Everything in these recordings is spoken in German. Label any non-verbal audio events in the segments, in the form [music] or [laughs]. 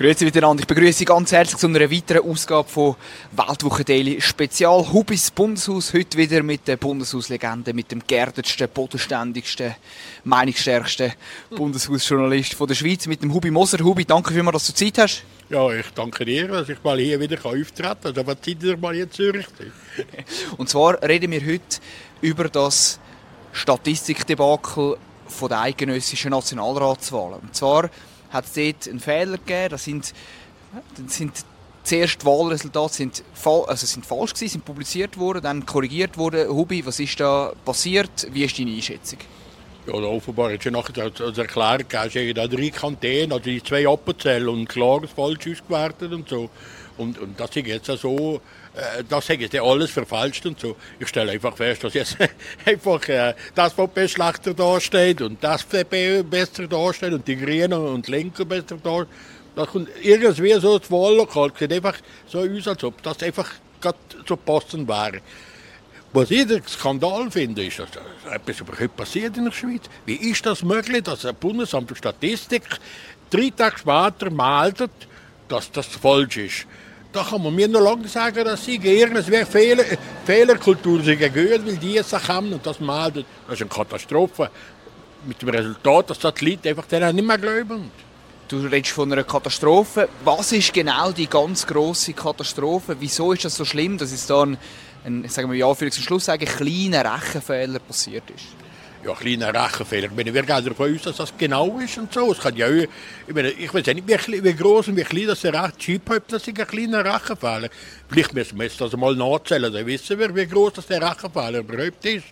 Grüezi miteinander. Ich begrüße Sie ganz herzlich zu einer weiteren Ausgabe von Weltwoche Daily Spezial Hubis Bundeshaus. Heute wieder mit der Bundeshauslegende, mit dem geerdetsten, bodenständigsten, meinungsstärksten [laughs] Bundeshausjournalist von der Schweiz, mit dem Hubi Moser. Hubi, danke vielmals, dass du Zeit hast. Ja, ich danke dir, dass ich mal hier wieder auftreten kann. Also, was Zeit ihr mal hier in Zürich [laughs] Und zwar reden wir heute über das Statistikdebakel von der eidgenössischen Nationalratswahlen. Und zwar hat es dort einen Fehler gegeben. Das sind, das sind zuerst die Wahlresultate sind, also sind falsch gewesen, sind publiziert worden, dann korrigiert worden. Hubi, was ist da passiert? Wie ist deine Einschätzung? Ja, offenbar hat schon nachher als Erklärung gegeben, da drei Kantäne, also die zwei Appenzellen und klar falsch ausgewertet und so. Und, und das ist jetzt so, äh, das hat jetzt alles verfalscht und so. Ich stelle einfach fest, dass jetzt [laughs] einfach äh, das VP schlechter dasteht und das FDP besser dasteht und die Grünen und die Linken besser dasteht. Das kommt irgendwie so das Wahllokal, sieht einfach so aus, als ob das einfach gerade so passend wäre. Was ich den Skandal finde, ist, dass etwas überhaupt passiert in der Schweiz. Wie ist das möglich, dass ein Bundesamt für Statistik drei Tage später meldet, dass das falsch ist? Da kann man mir noch lange sagen, dass sie gern, es wäre Fehler, Fehlerkultur, sie gehört, weil die jetzt haben und das melden. Das ist eine Katastrophe. Mit dem Resultat, dass das die Leute einfach nicht mehr glauben. Du redest von einer Katastrophe. Was ist genau die ganz große Katastrophe? Wieso ist das so schlimm, dass es da ein, sagen wir ja, für zum Schluss sagen, kleiner Rechenfehler passiert ist? Ja, kleiner Rechenfehler. Ich wir gehen davon aus, dass das genau ist und so. Es kann ja, ich, meine, ich weiß nicht, wie, wie groß und wie klein das der Chip hat, das ist ein kleiner Rechenfehler. Vielleicht müssen wir das mal nachzählen, dann wissen wir, wie groß das der Rechenfehler überhaupt ist.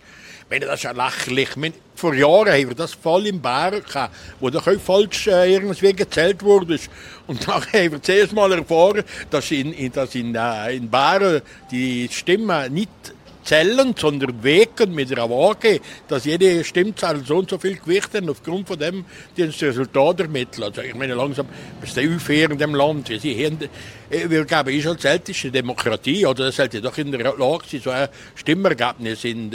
Ich das ist ja lächerlich. vor Jahren haben wir das voll im gehabt, wo doch falsch äh, irgendwie gezählt wurde. Und [laughs] dann haben wir zuerst mal erfahren, dass in, in, dass in, äh, in Bären die Stimmen nicht zählen, sondern wägen mit einer Waage, dass jede Stimmzahl so und so viel Gewicht hat, aufgrund von dem die das Resultat ermitteln. Also ich meine, langsam ist der unfair in dem Land. Sie haben, äh, wir geben ist als älteste Demokratie, oder das sollte doch in der Lage sein, so ein Stimmergebnis in,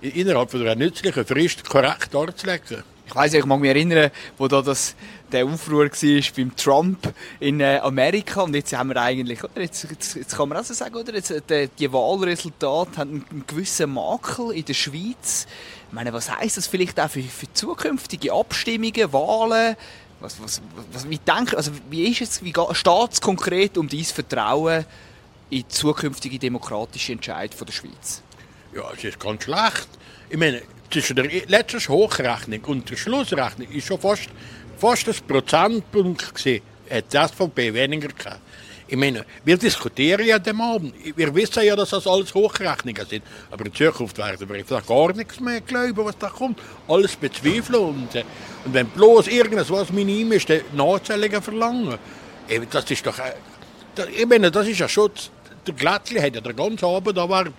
innerhalb von einer nützlichen Frist korrekt darzulegen. Ich weiß, ich mag mich erinnern, wo da das, der Aufruhr war beim Trump in äh, Amerika und jetzt haben wir eigentlich, oder jetzt, jetzt, jetzt kann man auch so sagen, oder jetzt, die, die Wahlresultate haben einen gewissen Makel in der Schweiz. Ich meine, was heißt das vielleicht auch für, für zukünftige Abstimmungen, Wahlen? Was, was, was, wie, denk, also wie ist es, wie steht es konkret um dein Vertrauen in zukünftige demokratische Entscheidungen der Schweiz? Ja, es ist ganz schlecht. Ich meine, zwischen der letzten Hochrechnung und der Schlussrechnung ist schon fast, fast ein Prozentpunkt gewesen, hat die SVP weniger gehabt. Ich meine, wir diskutieren ja dem Abend. Wir wissen ja, dass das alles Hochrechnungen sind. Aber in Zukunft werden wir da gar nichts mehr glauben, was da kommt. Alles bezweifeln. Und, äh, und wenn bloß irgendwas minim ist, dann Nachzählungen verlangen. Das ist doch. Äh, ich meine, das ist ja schon. Der Glättli hat ja den ganzen Abend erwartet.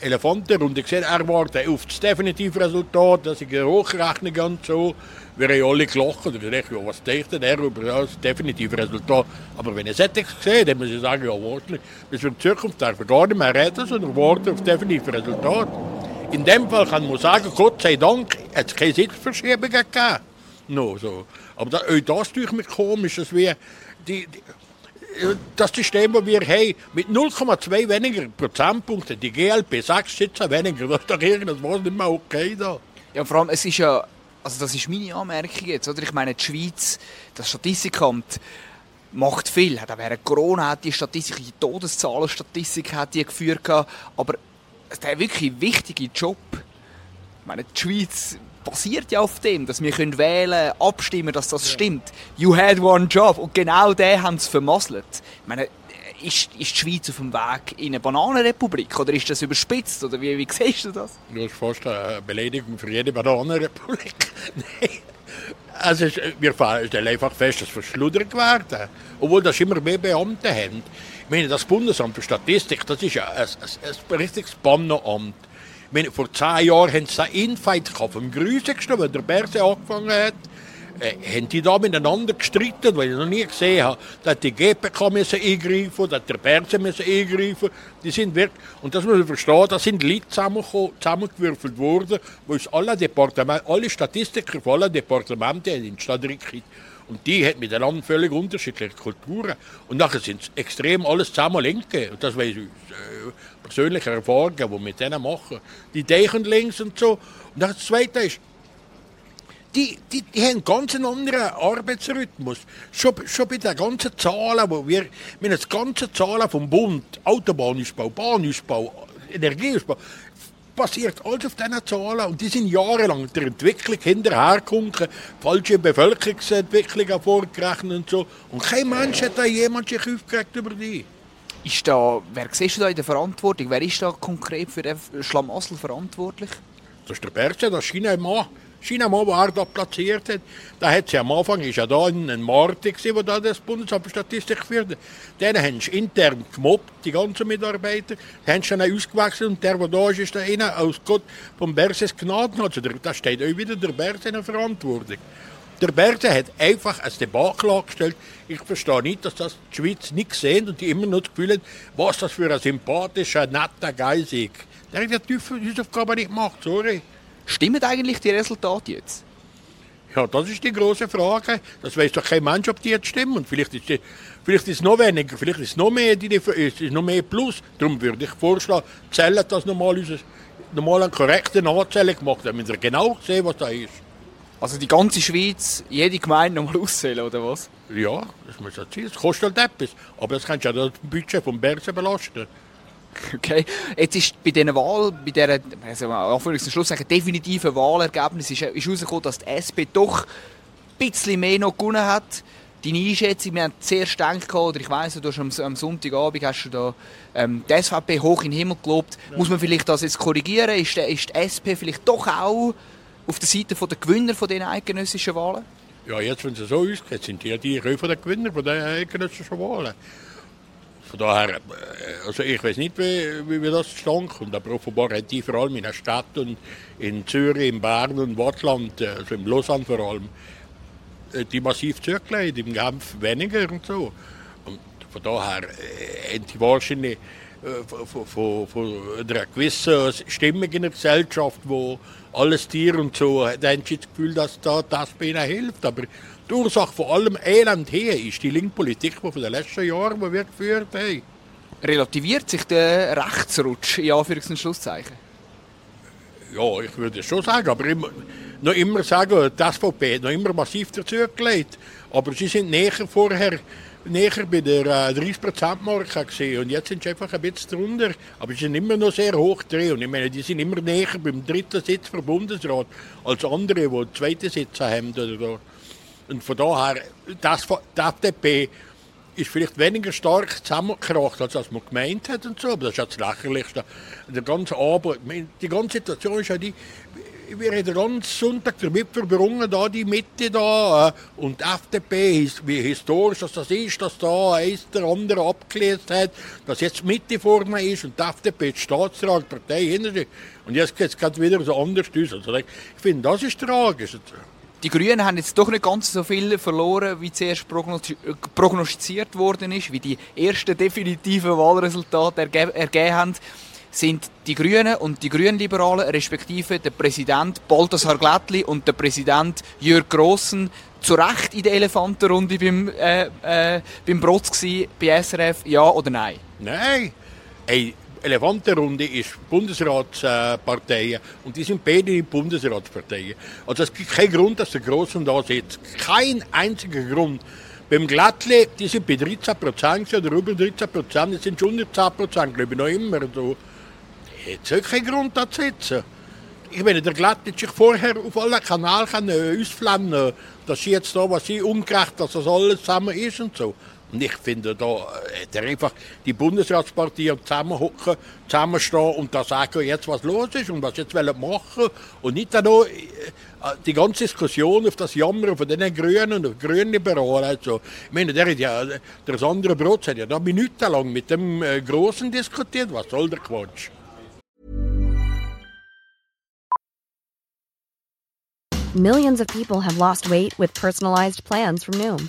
Elefantenrunde gesehen. Er wartet auf das definitive Resultat, dass ich eine Hochrechnung und so. Wir haben alle gelacht. Und dachte, ja, was denkt er über das definitive Resultat? Aber wenn ich es hätte gesehen, dann muss ich sagen, ja, wahrscheinlich, bis wir in Zukunft darf gar nicht mehr reden, sondern warten auf das definitive Resultat. In dem Fall kann man sagen, Gott sei Dank, hat es keine Sitzverschiebungen gegeben. No, so. Aber das, auch das tue ich mir komisch, dass wir die, die das System, das wir haben, mit 0,2 weniger Prozentpunkten, die GLP 6 Sitze weniger, das ist doch irgendwas nicht mehr okay da. Ja, vor allem, es ist ja, also das ist meine Anmerkung jetzt, oder? Ich meine, die Schweiz, das Statistikamt, macht viel. Hat auch während Corona hat die Statistik, die Todeszahlenstatistik hat die geführt, aber der wirklich wichtige Job, ich meine, die Schweiz basiert ja auf dem, dass wir können wählen abstimmen, dass das ja. stimmt. You had one job. Und genau den haben sie vermasselt. Ich meine, ist, ist die Schweiz auf dem Weg in eine Bananenrepublik oder ist das überspitzt? Oder wie, wie siehst du das? Das ist fast eine Beleidigung für jede Bananenrepublik. [laughs] Nein. Also wir stellen einfach fest, dass es verschluddert werden. Obwohl das immer mehr Beamte haben. Ich meine, das Bundesamt für Statistik, das ist ja ein, ein, ein richtiges Bannenamt. Meine, vor zehn Jahren haben sie einen Infight vom Grüßigsten, wenn der Berse angefangen hat äh, haben die da miteinander gestritten, weil ich noch nie gesehen habe, dass die GPK müssen eingreifen dass der Berse eingreifen die sind wirklich, Und das muss man verstehen, da sind Leute zusammengewürfelt worden, wo es alle Departemente, alle Statistiker von allen Departementen in die Stadt. Und die hat miteinander völlig unterschiedliche Kulturen. Und nachher sind es extrem alles zusammen Linke. Und das weiß ich äh, persönliche Erfahrungen, die wir mit denen machen. Die denken links und so. Und das Zweite ist, die, die, die haben einen ganz anderen Arbeitsrhythmus. Schon, schon bei den ganzen Zahlen, wo wir, haben die ganzen Zahlen vom Bund, Autobahnausbau, Bahnausbau, Energieausbau, basiert alles auf diesen Zahlen und die sind jahrelang der Entwicklung hinterhergekommen, falsche Bevölkerungsentwicklung vorgerechnet und so. Und kein Mensch hat da jemand sich aufgeregt über die. Ist da, wer siehst du da in der Verantwortung? Wer ist da konkret für den Schlamassel verantwortlich? Das ist der Berse, das China-Mann. China-Mann, der er da platziert hat, da hat sie am Anfang, ist ja da ein Martin der da das Bundesamt für Statistik führte. Den haben sie intern gemobbt, die ganzen Mitarbeiter, den haben sie dann ausgewechselt und der, der da ist, ist da einer aus Gott vom Berses Gnaden. Also da steht auch wieder der Berse in der Verantwortung. Der Berse hat einfach ein Debakel angestellt. Ich verstehe nicht, dass das die Schweiz nicht sehen und die immer noch das Gefühl haben, was das für ein sympathischer, netter Geist ist. Der hat die Hausaufgabe nicht gemacht, sorry. Stimmen eigentlich die Resultate jetzt? Ja, das ist die große Frage. Das weiß doch kein Mensch, ob die jetzt stimmen. Vielleicht ist, die, vielleicht ist es noch weniger, vielleicht ist es noch mehr, die, ist noch mehr Plus. Darum würde ich vorschlagen, zählen das nochmal, nochmal eine korrekte Nachzählung gemacht, damit wir genau sehen, was da ist. Also die ganze Schweiz, jede Gemeinde nochmal [laughs] auszählen, oder was? Ja, das muss ja sein. Das kostet halt etwas. Aber das kannst du ja das Budget vom Bersen belasten. [laughs] Okay. Jetzt ist bei dieser Wahl, bei dieser, also Anführungs- Schluss sagen, definitiven Wahlergebnis ist, ist herausgekommen, dass die SP doch ein bisschen mehr noch gewonnen hat. Deine Einschätzung, wir haben zuerst gedacht, oder ich weiss, du hast am, am Sonntagabend hast du da ähm, die SVP hoch in den Himmel gelobt. Ja. Muss man vielleicht das jetzt korrigieren? Ist, ist die SP vielleicht doch auch auf der Seite der Gewinner von diesen eidgenössischen Wahlen? Ja, jetzt, wenn es so ausgeht, sind die ja die der Gewinner von den eidgenössischen Wahlen. Von daher, äh, also ich weiß nicht, wie, wie, das zustande kommt, aber offenbar hat die vor allem in der Stadt und in Zürich, in Bern und Wattland, äh, also in Lausanne vor allem, äh, die massiv zurückgelegt, im Kampf weniger und so. Und von daher haben die wahrscheinlich von, von, von einer gewissen Stimmung in der Gesellschaft, wo alles Tier und so, da haben sie das Gefühl, dass da das bei ihnen hilft. Aber die Ursache von allem Elend hier ist die Linkspolitik, die von den letzten Jahren die wir geführt haben. Relativiert sich der Rechtsrutsch in Anführungs- und Schlusszeichen? Ja, ich würde schon sagen, aber immer, noch immer sagen, die SVP hat noch immer massiv dazugelegt. Aber sie sind näher vorher näher bei der äh, 30%-Marke gesehen und jetzt sind sie einfach ein bisschen drunter. Aber sie sind immer noch sehr hoch drin und ich meine, die sind immer näher beim dritten Sitz vom Bundesrat als andere, die den zweiten Sitz haben. Oder und von daher, das, die FDP ist vielleicht weniger stark zusammengekracht, als man gemeint hat und so, aber das ist ja das Lächerlichste. Der ganze Abend, die ganze Situation ist ja die, wir haben den ganzen Sonntag damit verbrungen, da die Mitte da, äh, und die FDP, wie historisch das ist, dass da eins der andere abgelehnt hat, dass jetzt die Mitte vorne ist und die FDP die Staatsrat, die Partei hinter sich. Und jetzt geht es wieder so anders aus. Also ich finde, das ist tragisch. Die Grünen haben jetzt doch nicht ganz so viel verloren, wie zuerst prognostiziert worden ist, wie die ersten definitiven Wahlresultate erge ergeben haben sind die Grünen und die Grünliberalen, respektive der Präsident Balthasar Glättli und der Präsident Jörg Grossen, zu Recht in der Elefantenrunde beim, äh, äh, beim Brotz gewesen, bei SRF, ja oder nein? Nein. Hey, Elefantenrunde ist Bundesratsparteien und die sind beide in Bundesratsparteien. Also es gibt keinen Grund, dass der Grossen da sitzt. Kein einziger Grund. Beim Glattle, die sind bei 13 Prozent oder über 13 Prozent, die sind schon unter 10 Prozent, glaube ich, noch immer so. Jetzt hat keinen Grund da zu sitzen. ich meine, der Glatt hat sich vorher auf allen Kanälen ausflammen dass sie jetzt da, was sie ungerecht, dass das alles zusammen ist und so. Und ich finde, da hätte er einfach die Bundesratspartei zusammenhocken, zusammenstehen und da sagen, jetzt was los ist und was jetzt wollen machen und nicht dann noch äh, die ganze Diskussion auf das Jammern von den Grünen und Grünliberalen. Also, ich meine, der, ja, der Sandra Brotz hat ja da minutenlang mit dem äh, Großen diskutiert. Was soll der Quatsch? Millions of people have lost weight with personalized plans from Noom,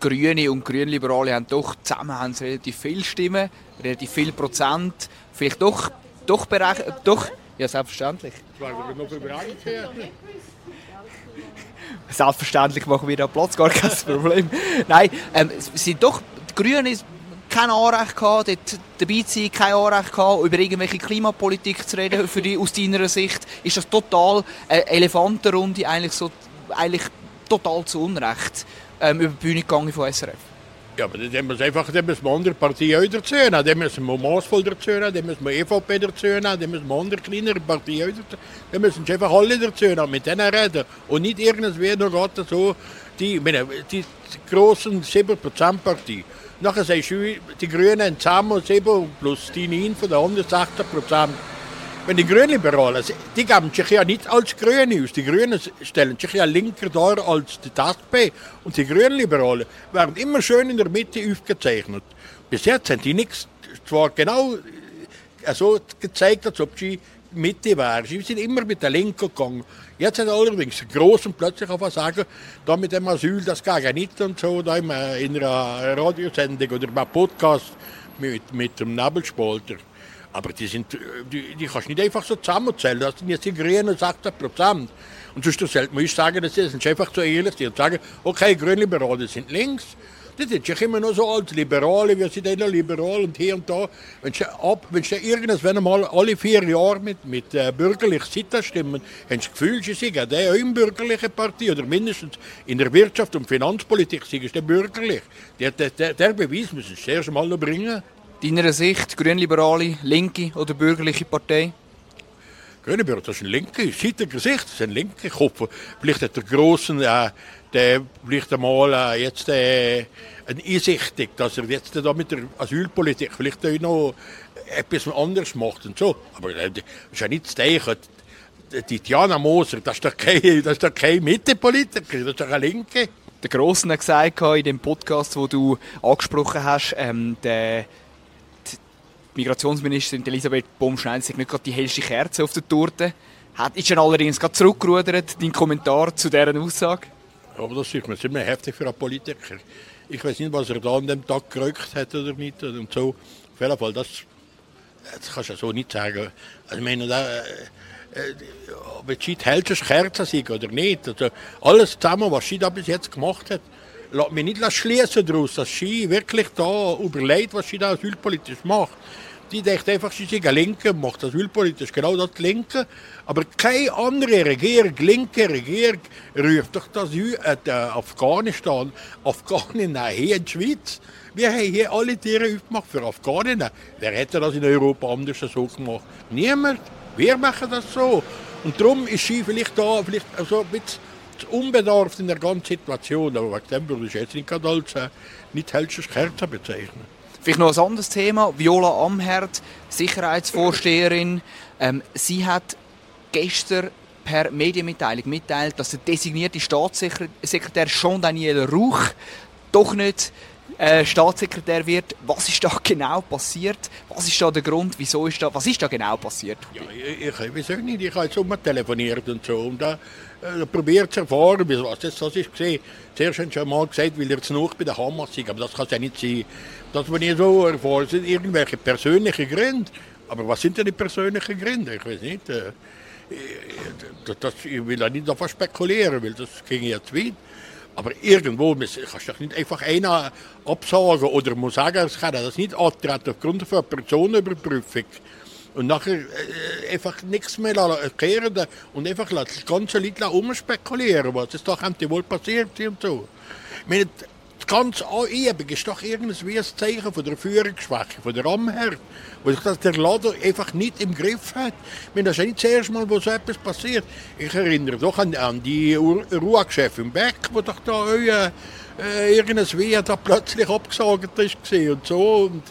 Grüne und Grünliberale haben doch zusammen haben sie relativ viele Stimmen, relativ viel Prozent, vielleicht doch doch berechnet, doch ja selbstverständlich. Selbstverständlich machen wir da Platz, gar kein [laughs] Problem. Nein, ähm, sind doch die Grünen kein Anrecht gehabt, dort dabei zu sein, kein Anrecht gehabt, über irgendwelche Klimapolitik zu reden. Für die, aus deiner Sicht ist das total eine Elefantenrunde, eigentlich, so, eigentlich total zu Unrecht ähm, über die Bühne gegangen von SRF. Ja, aber dann müssen wir einfach dann müssen wir andere Parteien auch dazu nehmen. Dann müssen wir Maßvoll dazu nehmen, dann müssen wir EVP dazu nehmen, dann müssen wir andere kleinere Parteien auch dazu Dann müssen wir einfach alle dazu nehmen, mit denen reden. Und nicht irgendwie noch gerade so, die, meine, die, die grossen 7%-Partei. Nachher sagst du, die Grünen zusammen 7 plus die 9 von den anderen 16 Prozent. Wenn die Grünliberalen, die geben sich ja nicht als Grüne aus. Die Grünen stellen sich ja linker dar als die TASP. Und die Grünliberalen werden immer schön in der Mitte aufgezeichnet. Bis jetzt haben die nichts, zwar genau so gezeigt, als ob sie Mitte wären. Sie sind immer mit der Linken gegangen. Jetzt hat allerdings der Großen plötzlich auf sagen, da mit dem Asyl, das geht ja nicht und so, da in einer Radiosendung oder einem Podcast mit, mit dem Nebelspalter. Aber die, sind, die, die kannst du nicht einfach so zusammenzählen. Das sind jetzt die Grünen 16 Prozent. Und sonst sollte man sagen, das sind einfach so ehrlich die und sagen, okay, Grünliberale sind links. Das sind ja immer noch so als Liberale, wir sind immer liberal und hier und da. Wenn sie, ab, wenn sie irgendwann einmal alle vier Jahre mit, mit äh, bürgerlich Seite stimmen, haben sie das Gefühl, sie sind auch in bürgerliche Partei oder mindestens in der Wirtschaft und Finanzpolitik sind sie bürgerlich. Der, der, der Beweis müssen sie zuerst mal noch bringen. Deiner Sicht, Grünliberale, linke oder bürgerliche Partei? Grünenberg, das ist ein linker, seit Gesicht, das ist ein linker Kopf. Vielleicht hat der Grossen, äh, der vielleicht einmal äh, jetzt äh, eine einsichtig, dass er jetzt da mit der Asylpolitik vielleicht auch noch etwas anderes macht und so. Aber äh, das ist ja nicht das Zeichen. Die Diana Moser, das ist doch kein, das ist doch kein Mittepolitiker, das ist doch eine Linke. Der Grossen hat gesagt in dem Podcast, wo du angesprochen hast, ähm, der Migrationsministerin Elisabeth Baumschneider nicht gerade die hellste Kerze auf der Torte. Hat, ist dann allerdings gerade zurückgerudert, dein Kommentar zu dieser Aussage? Aber das ist mir heftig für einen Politiker. Ich weiß nicht, was er da an dem Tag gerückt hat oder nicht. Und so. Auf jeden Fall, das, das kannst du so nicht sagen. Also, ich meine, da, äh, ob jetzt die hellste Kerze sind oder nicht. Also, alles zusammen, was sie da bis jetzt gemacht hat, lässt mich nicht schließen daraus, dass sie wirklich da überlegt, was sie da asylpolitisch macht. Die denkt einfach, sie sind Linke, macht asylpolitisch genau das Linke. Aber keine andere Regierung, linke Regierung, ruft doch das äh, Afghanistan, Afghanen hier in die Schweiz. Wir haben hier alle Tiere aufgemacht für Afghanen. Wer hätte das in Europa anders so gemacht? Niemand. Wir machen das so. Und darum ist sie vielleicht da vielleicht so ein bisschen unbedarft in der ganzen Situation. Aber wegen dem würde ich jetzt nicht als äh, nicht hellstes Kerzen bezeichnen. Vielleicht noch ein anderes Thema. Viola Amherd, Sicherheitsvorsteherin. Ähm, sie hat gestern per Medienmitteilung mitteilt, dass der designierte Staatssekretär Jean-Daniel Rauch doch nicht äh, Staatssekretär wird. Was ist da [laughs] genau passiert? Was ist da der Grund? Wieso ist da, was ist da genau passiert? Ja, ich, weiß auch nicht. Ich habe jetzt immer telefoniert und so. Und da äh, probiert zu erfahren, was das, das ist gesehen. Zuerst haben schon mal gesagt, weil er zu noch bei der Hamas ist. Aber das kann es ja nicht sein. Das, was ich so erfahre, sind irgendwelche persönlichen Gründe. Aber was sind denn die persönlichen Gründe? Ich weiß nicht. Äh, das, das, ich will da nicht davon spekulieren, weil das ging ja zu weit. Aber irgendwo kannst du nicht einfach einer absagen oder muss sagen, es kann das nicht antreten aufgrund von Personenüberprüfung. Und nachher äh, einfach nichts mehr erklären und einfach das ganze Leute umspekulieren, was es da könnte wohl passiert und so. Ich meine, ganz anhebig ist doch irgendwie ein Zeichen von der Führungsschwäche, von der Amherd, wo sich der Laden einfach nicht im Griff hat. Ich meine, das ist nicht das erste Mal, wo so etwas passiert. Ich erinnere doch an, an die Ruhechefin im Beck, wo doch da äh, äh, irgendein da plötzlich abgesagt ist und so. Und,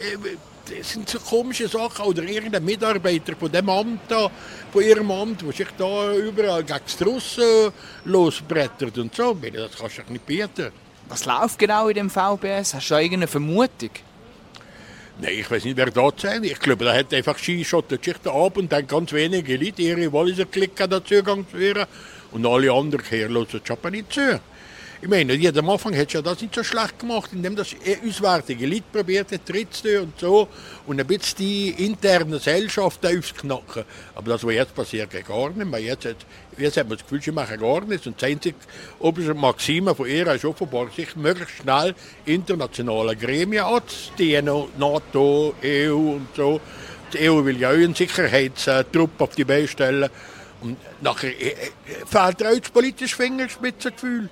äh, das sind so komische Sachen. Oder irgendein Mitarbeiter von dem Amt da, von ihrem Amt, der sich da überall gegen die Russen losbrettert und so. Das kannst du nicht bieten. Was läuft genau in dem VBS? Hast du irgendeine Vermutung? Nein, ich weiß nicht, wer da sein. Ich glaube, da hat einfach Skischottet sich da ab und dann ganz wenige Leute ihre Walliser Klick da Zugang zu führen. Und alle anderen hören aber nicht zu. Ich meine, die am Anfang hat ja das nicht so schlecht gemacht, indem das auswärtige Leute probiert hat, Tritt und so. Und ein bisschen die internen Gesellschaften aufs Knacken. Aber das, was jetzt passiert, geht gar nicht mehr. Jetzt hat, jetzt hat man das Gefühl, sie machen gar nichts. Und die einzige oberste Maxime von ihr ist offenbar, sich möglichst schnell internationale Gremien anzuziehen. NATO, EU und so. Die EU will ja auch einen Sicherheitstrupp auf die Beine stellen. Und nachher äh, äh, fehlt ihr auch das politische Fingerspitzengefühl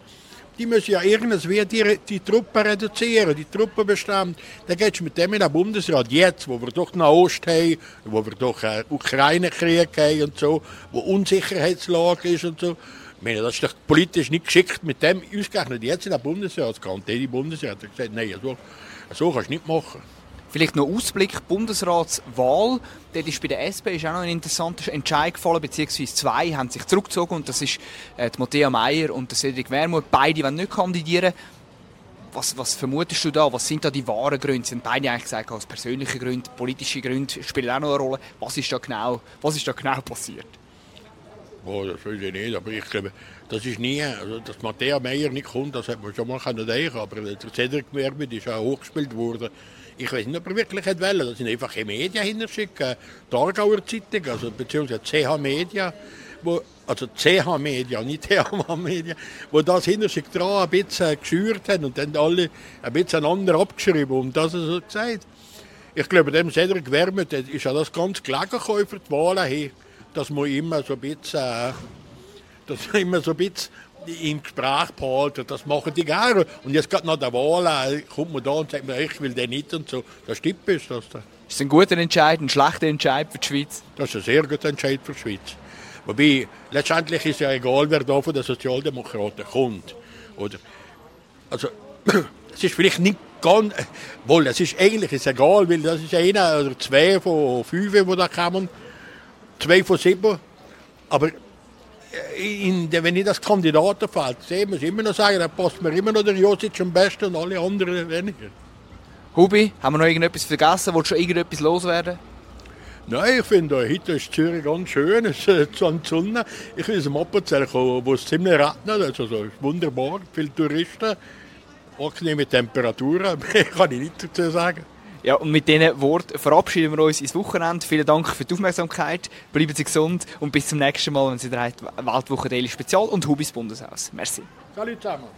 die müssen ja irgendwie die, die Truppen reduzieren, die Truppenbestand. Dann gehst du mit dem in den Bundesrat, jetzt, wo wir doch Nahost haben, wo wir doch einen Ukraine-Krieg haben und so, wo Unsicherheitslage ist und so. Ich meine, das ist doch politisch nicht geschickt, mit dem ausgerechnet jetzt in den Bundesrat. Die Bundesrat hat gesagt, nein, so, so kannst du nicht machen. Vielleicht noch Ausblick, Bundesratswahl. Dort ist bei der SP ist auch noch ein interessanter Entscheid gefallen, beziehungsweise zwei haben sich zurückgezogen und das ist äh, die Matthäa Meier und der Cedric Wermuth. Beide wollen nicht kandidieren. Was, was, vermutest du da? Was sind da die wahren Gründe? Haben beide eigentlich gesagt, aus persönlichen Gründen, politische Gründe spielen auch noch eine Rolle. Was ist da genau, was ist da genau passiert? Oh, das weiß ich nicht, aber ich glaube, das ist nie, also dass Matthäa Meier nicht kommt, das hat man schon mal denken aber der Cedric Wermuth ist auch hochgespielt worden ich weiß nicht, ob er wirklich wollte. Da sind einfach Medien hinterschicken. Die Aargauer Zeitung, also beziehungsweise CH Media, wo, also CH Media, nicht [laughs] TH Media, wo das hinterschickt dran ein bisschen geschürt haben und dann alle ein bisschen einander abgeschrieben und das so gesagt. Ich glaube, dem Cedric Wermuth ist ja das ganz gelegen für die Wahlen dass man immer so ein bisschen, äh, dass man immer so ein bisschen im Gespräch behalten, das machen die gerne. Und jetzt gerade nach der Wahl kommt man da und sagt, ich will den nicht und so. Das stimmt ist das. Da. Ist ein guter Entscheid, ein schlechter Entscheid für die Schweiz? Das ist ein sehr guter Entscheid für die Schweiz. Wobei, letztendlich ist ja egal, wer da von den Sozialdemokraten kommt. Oder, also, [clears throat] es ist vielleicht nicht ganz, wohl, es ist eigentlich ist egal, weil das ist einer oder zwei von fünf, die da kommen, zwei von sieben. Aber in, wenn ich das Kandidatenfeld sehe, muss ich immer noch sagen, da passt mir immer noch der Josic am besten und alle anderen weniger. Hubi, haben wir noch irgendetwas vergessen? Wolltest du schon irgendetwas loswerden? Nein, ich finde, heute ist Zürich ganz schön, [laughs] es ist an die Sonne. Ich will am Appenzell kommen, wo es ziemlich regnet, also so, ist wunderbar, viele Touristen, angenehme Temperaturen, [laughs] mehr kann ich nicht dazu sagen. Ja, und mit diesen Worten verabschieden wir uns ins Wochenende. Vielen Dank für die Aufmerksamkeit. Bleiben Sie gesund und bis zum nächsten Mal, wenn Sie drei Weltwoche Daily Spezial und Hubis Bundeshaus. Merci. Salut zusammen.